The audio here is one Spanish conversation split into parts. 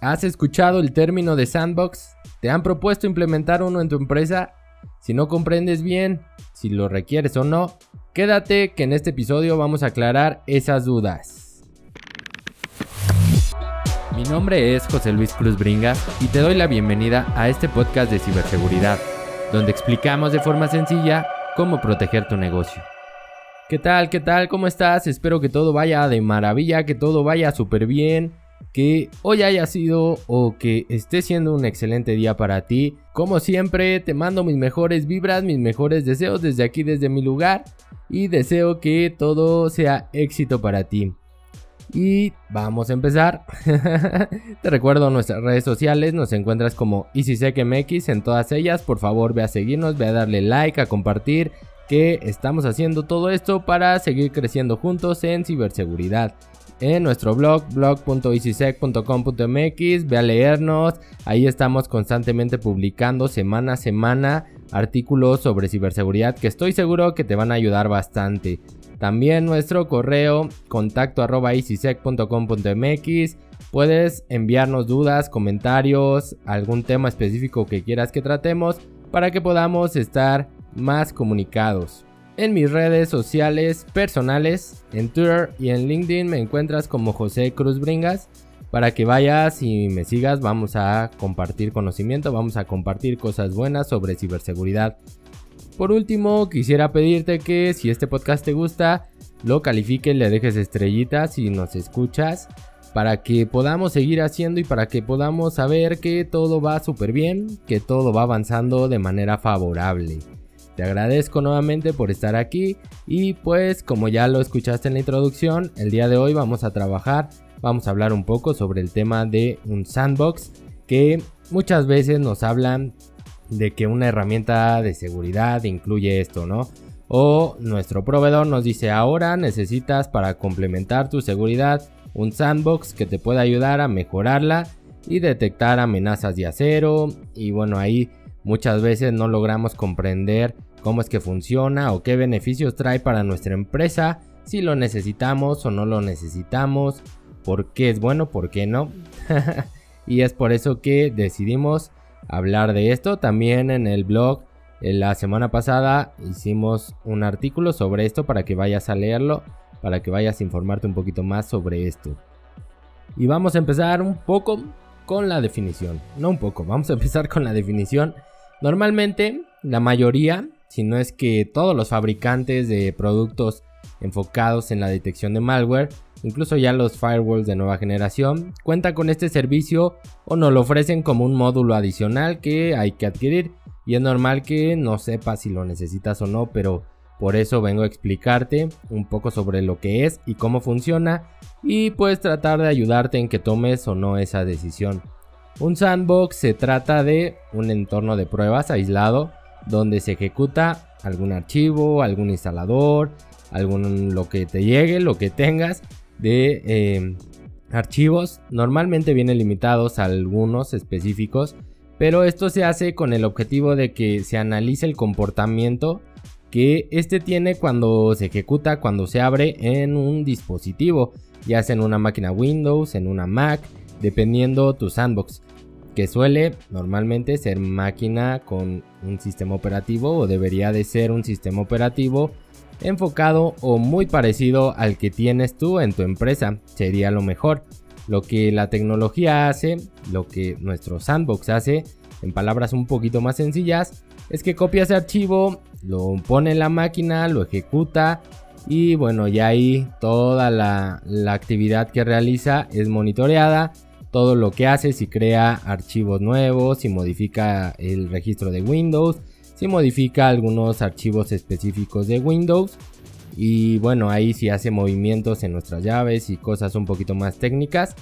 ¿Has escuchado el término de sandbox? ¿Te han propuesto implementar uno en tu empresa? Si no comprendes bien si lo requieres o no, quédate que en este episodio vamos a aclarar esas dudas. Mi nombre es José Luis Cruz Bringa y te doy la bienvenida a este podcast de ciberseguridad, donde explicamos de forma sencilla cómo proteger tu negocio. ¿Qué tal? ¿Qué tal? ¿Cómo estás? Espero que todo vaya de maravilla, que todo vaya súper bien, que hoy haya sido o que esté siendo un excelente día para ti. Como siempre, te mando mis mejores vibras, mis mejores deseos desde aquí, desde mi lugar, y deseo que todo sea éxito para ti. Y vamos a empezar. Te recuerdo nuestras redes sociales, nos encuentras como EasySecMX en todas ellas. Por favor, ve a seguirnos, ve a darle like, a compartir, que estamos haciendo todo esto para seguir creciendo juntos en ciberseguridad. En nuestro blog, blog.easysec.com.mx, ve a leernos, ahí estamos constantemente publicando semana a semana artículos sobre ciberseguridad que estoy seguro que te van a ayudar bastante. También nuestro correo contacto arroba Puedes enviarnos dudas, comentarios, algún tema específico que quieras que tratemos para que podamos estar más comunicados. En mis redes sociales personales, en Twitter y en LinkedIn me encuentras como José Cruz Bringas. Para que vayas y me sigas, vamos a compartir conocimiento, vamos a compartir cosas buenas sobre ciberseguridad. Por último, quisiera pedirte que si este podcast te gusta, lo califiques, le dejes estrellitas y nos escuchas para que podamos seguir haciendo y para que podamos saber que todo va súper bien, que todo va avanzando de manera favorable. Te agradezco nuevamente por estar aquí y pues como ya lo escuchaste en la introducción, el día de hoy vamos a trabajar, vamos a hablar un poco sobre el tema de un sandbox que muchas veces nos hablan de que una herramienta de seguridad incluye esto, ¿no? O nuestro proveedor nos dice ahora necesitas para complementar tu seguridad un sandbox que te pueda ayudar a mejorarla y detectar amenazas de acero y bueno ahí muchas veces no logramos comprender cómo es que funciona o qué beneficios trae para nuestra empresa, si lo necesitamos o no lo necesitamos, por qué es bueno, por qué no. y es por eso que decidimos hablar de esto. También en el blog la semana pasada hicimos un artículo sobre esto para que vayas a leerlo, para que vayas a informarte un poquito más sobre esto. Y vamos a empezar un poco con la definición. No un poco, vamos a empezar con la definición. Normalmente la mayoría si no es que todos los fabricantes de productos enfocados en la detección de malware, incluso ya los firewalls de nueva generación, cuentan con este servicio o nos lo ofrecen como un módulo adicional que hay que adquirir. Y es normal que no sepas si lo necesitas o no, pero por eso vengo a explicarte un poco sobre lo que es y cómo funciona y pues tratar de ayudarte en que tomes o no esa decisión. Un sandbox se trata de un entorno de pruebas aislado donde se ejecuta algún archivo, algún instalador, algún lo que te llegue, lo que tengas de eh, archivos. Normalmente vienen limitados a algunos específicos, pero esto se hace con el objetivo de que se analice el comportamiento que este tiene cuando se ejecuta, cuando se abre en un dispositivo, ya sea en una máquina Windows, en una Mac, dependiendo tu sandbox que suele normalmente ser máquina con un sistema operativo o debería de ser un sistema operativo enfocado o muy parecido al que tienes tú en tu empresa. Sería lo mejor. Lo que la tecnología hace, lo que nuestro sandbox hace, en palabras un poquito más sencillas, es que copia ese archivo, lo pone en la máquina, lo ejecuta y bueno, ya ahí toda la, la actividad que realiza es monitoreada todo lo que hace, si crea archivos nuevos, si modifica el registro de Windows, si modifica algunos archivos específicos de Windows. Y bueno, ahí si hace movimientos en nuestras llaves y cosas un poquito más técnicas.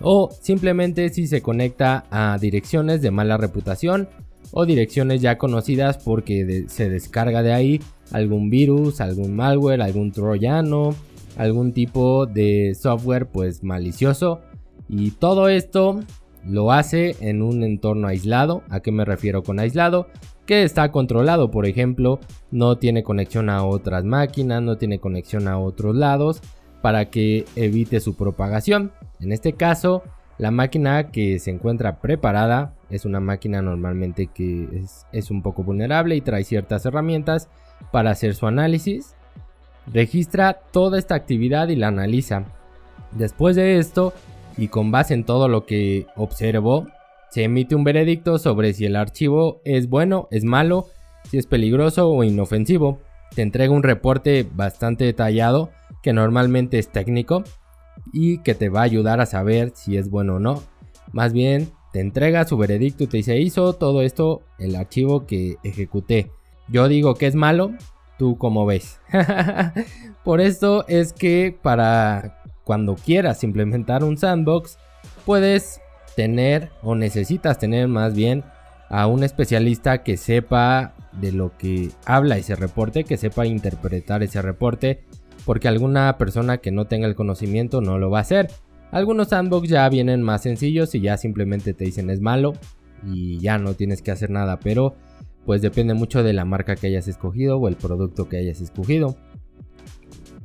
O simplemente si se conecta a direcciones de mala reputación o direcciones ya conocidas porque se descarga de ahí algún virus, algún malware, algún troyano, algún tipo de software pues malicioso y todo esto lo hace en un entorno aislado. ¿A qué me refiero con aislado? Que está controlado, por ejemplo, no tiene conexión a otras máquinas, no tiene conexión a otros lados para que evite su propagación. En este caso, La máquina que se encuentra preparada es una máquina normalmente que es, es un poco vulnerable y trae ciertas herramientas para hacer su análisis. Registra toda esta actividad y la analiza. Después de esto, y con base en todo lo que observó, se emite un veredicto sobre si el archivo es bueno, es malo, si es peligroso o inofensivo. Te entrega un reporte bastante detallado que normalmente es técnico y que te va a ayudar a saber si es bueno o no. Más bien, te entrega su veredicto y te dice, hizo todo esto el archivo que ejecuté. Yo digo que es malo, tú como ves. Por esto es que para cuando quieras implementar un sandbox, puedes tener o necesitas tener más bien a un especialista que sepa de lo que habla ese reporte, que sepa interpretar ese reporte, porque alguna persona que no tenga el conocimiento no lo va a hacer. Algunos sandbox ya vienen más sencillos y ya simplemente te dicen es malo y ya no tienes que hacer nada, pero pues depende mucho de la marca que hayas escogido o el producto que hayas escogido.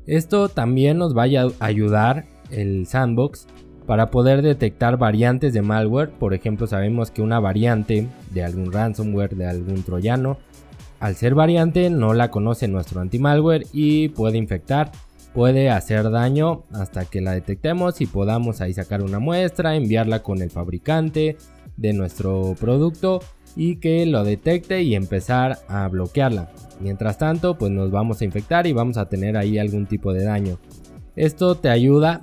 Esto también nos va a ayudar el sandbox para poder detectar variantes de malware. Por ejemplo, sabemos que una variante de algún ransomware, de algún troyano, al ser variante no la conoce nuestro anti-malware y puede infectar, puede hacer daño hasta que la detectemos y podamos ahí sacar una muestra, enviarla con el fabricante de nuestro producto y que lo detecte y empezar a bloquearla. Mientras tanto, pues nos vamos a infectar y vamos a tener ahí algún tipo de daño. Esto te ayuda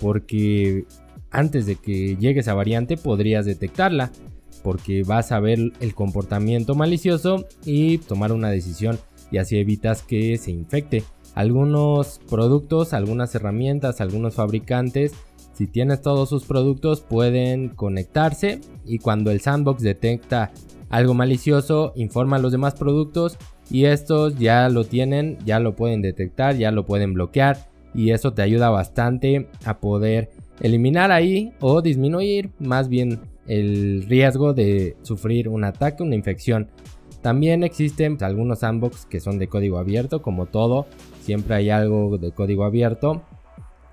porque antes de que llegue esa variante podrías detectarla porque vas a ver el comportamiento malicioso y tomar una decisión y así evitas que se infecte. Algunos productos, algunas herramientas, algunos fabricantes, si tienes todos sus productos pueden conectarse y cuando el sandbox detecta algo malicioso informa a los demás productos y estos ya lo tienen, ya lo pueden detectar, ya lo pueden bloquear y eso te ayuda bastante a poder eliminar ahí o disminuir más bien el riesgo de sufrir un ataque, una infección. También existen algunos sandbox que son de código abierto, como todo, siempre hay algo de código abierto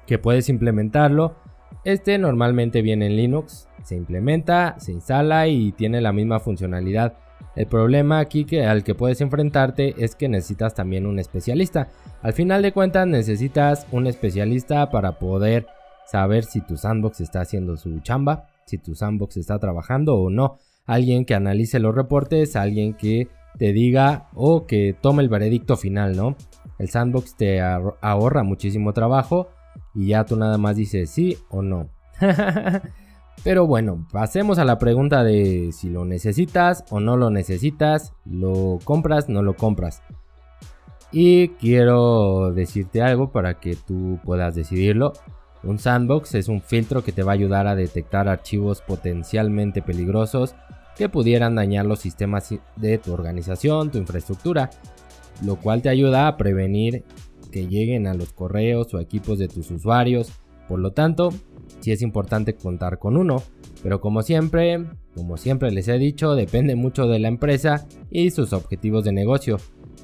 que puedes implementarlo. Este normalmente viene en Linux, se implementa, se instala y tiene la misma funcionalidad el problema aquí que, al que puedes enfrentarte es que necesitas también un especialista. Al final de cuentas necesitas un especialista para poder saber si tu sandbox está haciendo su chamba, si tu sandbox está trabajando o no. Alguien que analice los reportes, alguien que te diga o que tome el veredicto final, ¿no? El sandbox te ahorra muchísimo trabajo y ya tú nada más dices sí o no. Pero bueno, pasemos a la pregunta de si lo necesitas o no lo necesitas, lo compras, no lo compras. Y quiero decirte algo para que tú puedas decidirlo. Un sandbox es un filtro que te va a ayudar a detectar archivos potencialmente peligrosos que pudieran dañar los sistemas de tu organización, tu infraestructura, lo cual te ayuda a prevenir que lleguen a los correos o equipos de tus usuarios. Por lo tanto, si es importante contar con uno, pero como siempre, como siempre les he dicho, depende mucho de la empresa y sus objetivos de negocio.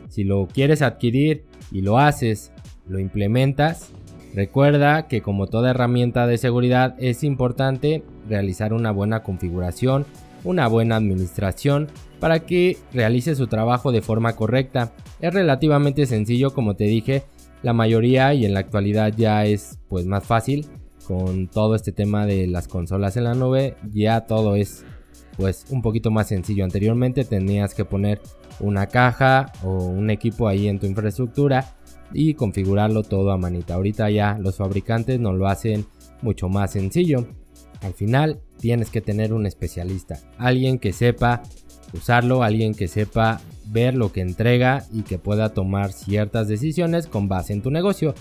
Si lo quieres adquirir y lo haces, lo implementas, recuerda que como toda herramienta de seguridad es importante realizar una buena configuración, una buena administración para que realice su trabajo de forma correcta. Es relativamente sencillo como te dije, la mayoría y en la actualidad ya es pues más fácil con todo este tema de las consolas en la nube, ya todo es pues un poquito más sencillo. Anteriormente tenías que poner una caja o un equipo ahí en tu infraestructura y configurarlo todo a manita. Ahorita ya los fabricantes nos lo hacen mucho más sencillo. Al final tienes que tener un especialista, alguien que sepa usarlo, alguien que sepa ver lo que entrega y que pueda tomar ciertas decisiones con base en tu negocio.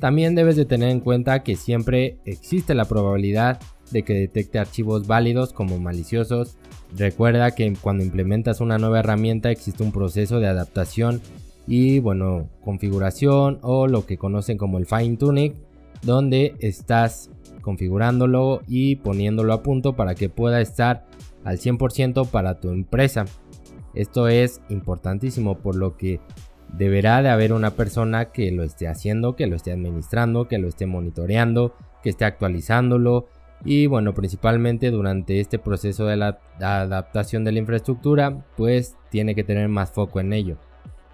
También debes de tener en cuenta que siempre existe la probabilidad de que detecte archivos válidos como maliciosos. Recuerda que cuando implementas una nueva herramienta existe un proceso de adaptación y bueno, configuración o lo que conocen como el fine tuning, donde estás configurándolo y poniéndolo a punto para que pueda estar al 100% para tu empresa. Esto es importantísimo por lo que deberá de haber una persona que lo esté haciendo, que lo esté administrando, que lo esté monitoreando, que esté actualizándolo Y bueno, principalmente durante este proceso de la adaptación de la infraestructura, pues tiene que tener más foco en ello.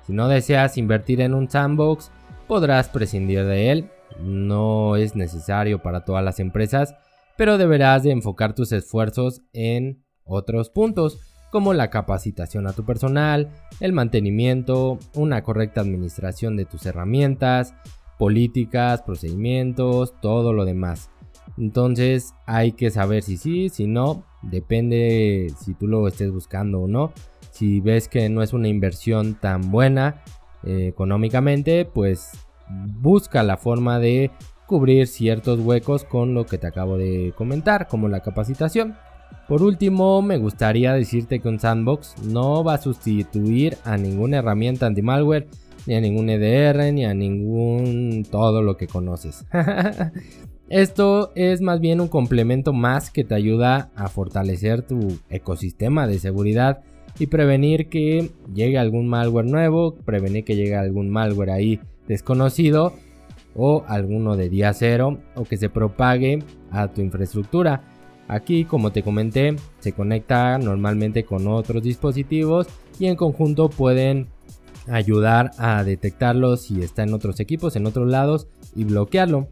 Si no deseas invertir en un sandbox, podrás prescindir de él. No es necesario para todas las empresas, pero deberás de enfocar tus esfuerzos en otros puntos, como la capacitación a tu personal, el mantenimiento, una correcta administración de tus herramientas, políticas, procedimientos, todo lo demás. Entonces hay que saber si sí, si no, depende si tú lo estés buscando o no. Si ves que no es una inversión tan buena eh, económicamente, pues busca la forma de cubrir ciertos huecos con lo que te acabo de comentar, como la capacitación. Por último, me gustaría decirte que un sandbox no va a sustituir a ninguna herramienta anti-malware, ni a ningún EDR, ni a ningún todo lo que conoces. Esto es más bien un complemento más que te ayuda a fortalecer tu ecosistema de seguridad y prevenir que llegue algún malware nuevo, prevenir que llegue algún malware ahí desconocido o alguno de día cero o que se propague a tu infraestructura. Aquí, como te comenté, se conecta normalmente con otros dispositivos y en conjunto pueden ayudar a detectarlo si está en otros equipos, en otros lados y bloquearlo.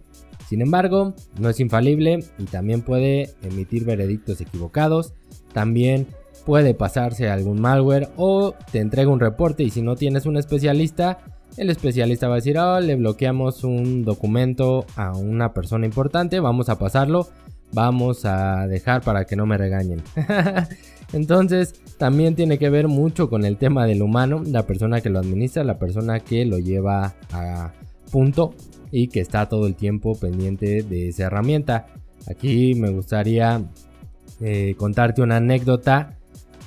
Sin embargo, no es infalible y también puede emitir veredictos equivocados. También puede pasarse algún malware o te entrega un reporte y si no tienes un especialista, el especialista va a decir, oh, le bloqueamos un documento a una persona importante, vamos a pasarlo, vamos a dejar para que no me regañen. Entonces, también tiene que ver mucho con el tema del humano, la persona que lo administra, la persona que lo lleva a punto y que está todo el tiempo pendiente de esa herramienta. Aquí me gustaría eh, contarte una anécdota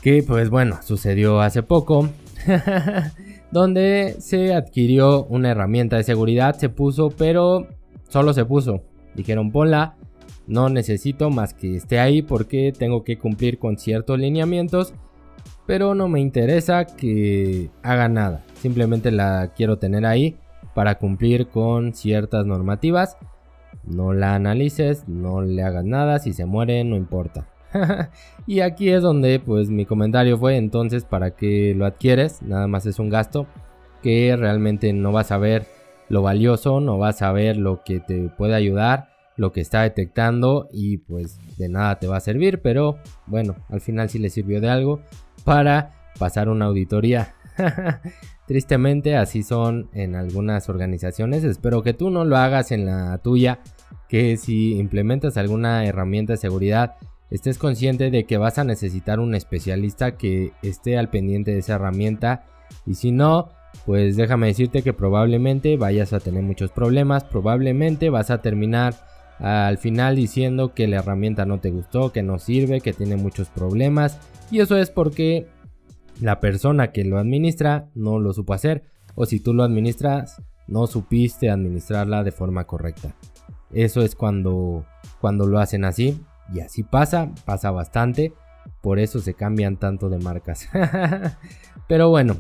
que pues bueno sucedió hace poco donde se adquirió una herramienta de seguridad se puso pero solo se puso dijeron ponla no necesito más que esté ahí porque tengo que cumplir con ciertos lineamientos pero no me interesa que haga nada simplemente la quiero tener ahí para cumplir con ciertas normativas. No la analices, no le hagas nada, si se muere no importa. y aquí es donde pues mi comentario fue entonces para que lo adquieres, nada más es un gasto que realmente no vas a ver lo valioso, no vas a ver lo que te puede ayudar, lo que está detectando y pues de nada te va a servir, pero bueno, al final sí le sirvió de algo para pasar una auditoría. Tristemente así son en algunas organizaciones. Espero que tú no lo hagas en la tuya. Que si implementas alguna herramienta de seguridad estés consciente de que vas a necesitar un especialista que esté al pendiente de esa herramienta. Y si no, pues déjame decirte que probablemente vayas a tener muchos problemas. Probablemente vas a terminar al final diciendo que la herramienta no te gustó, que no sirve, que tiene muchos problemas. Y eso es porque la persona que lo administra no lo supo hacer o si tú lo administras no supiste administrarla de forma correcta. Eso es cuando, cuando lo hacen así y así pasa, pasa bastante, por eso se cambian tanto de marcas. Pero bueno,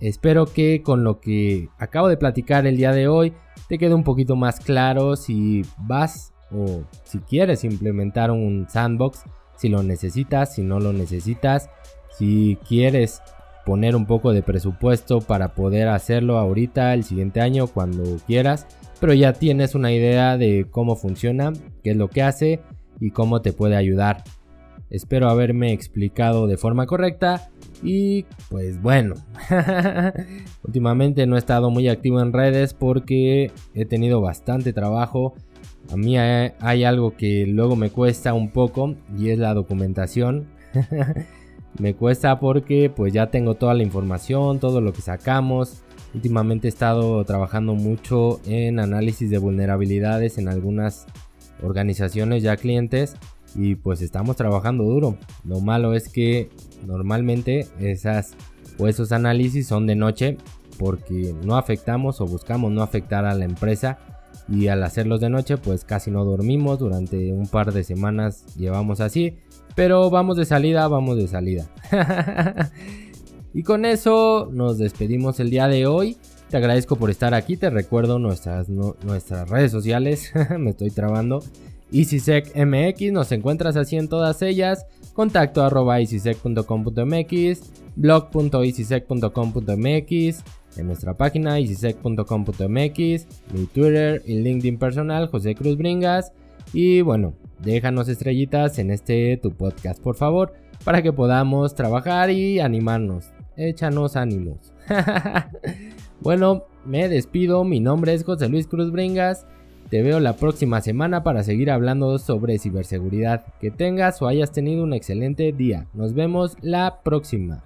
espero que con lo que acabo de platicar el día de hoy te quede un poquito más claro si vas o si quieres implementar un sandbox, si lo necesitas, si no lo necesitas si quieres poner un poco de presupuesto para poder hacerlo ahorita, el siguiente año, cuando quieras, pero ya tienes una idea de cómo funciona, qué es lo que hace y cómo te puede ayudar. Espero haberme explicado de forma correcta y pues bueno, últimamente no he estado muy activo en redes porque he tenido bastante trabajo. A mí hay algo que luego me cuesta un poco y es la documentación. Me cuesta porque pues ya tengo toda la información, todo lo que sacamos. Últimamente he estado trabajando mucho en análisis de vulnerabilidades en algunas organizaciones ya clientes y pues estamos trabajando duro. Lo malo es que normalmente esas o esos análisis son de noche porque no afectamos o buscamos no afectar a la empresa y al hacerlos de noche pues casi no dormimos durante un par de semanas llevamos así pero vamos de salida, vamos de salida. y con eso nos despedimos el día de hoy. Te agradezco por estar aquí. Te recuerdo nuestras, nuestras redes sociales. Me estoy trabando. EasySecMX, nos encuentras así en todas ellas, contacto arroba easysec.com.mx, blog.easysec.com.mx, en nuestra página easysec.com.mx, mi Twitter y LinkedIn personal José Cruz Bringas y bueno, déjanos estrellitas en este tu podcast por favor para que podamos trabajar y animarnos. Échanos ánimos. bueno, me despido, mi nombre es José Luis Cruz Bringas. Te veo la próxima semana para seguir hablando sobre ciberseguridad. Que tengas o hayas tenido un excelente día. Nos vemos la próxima.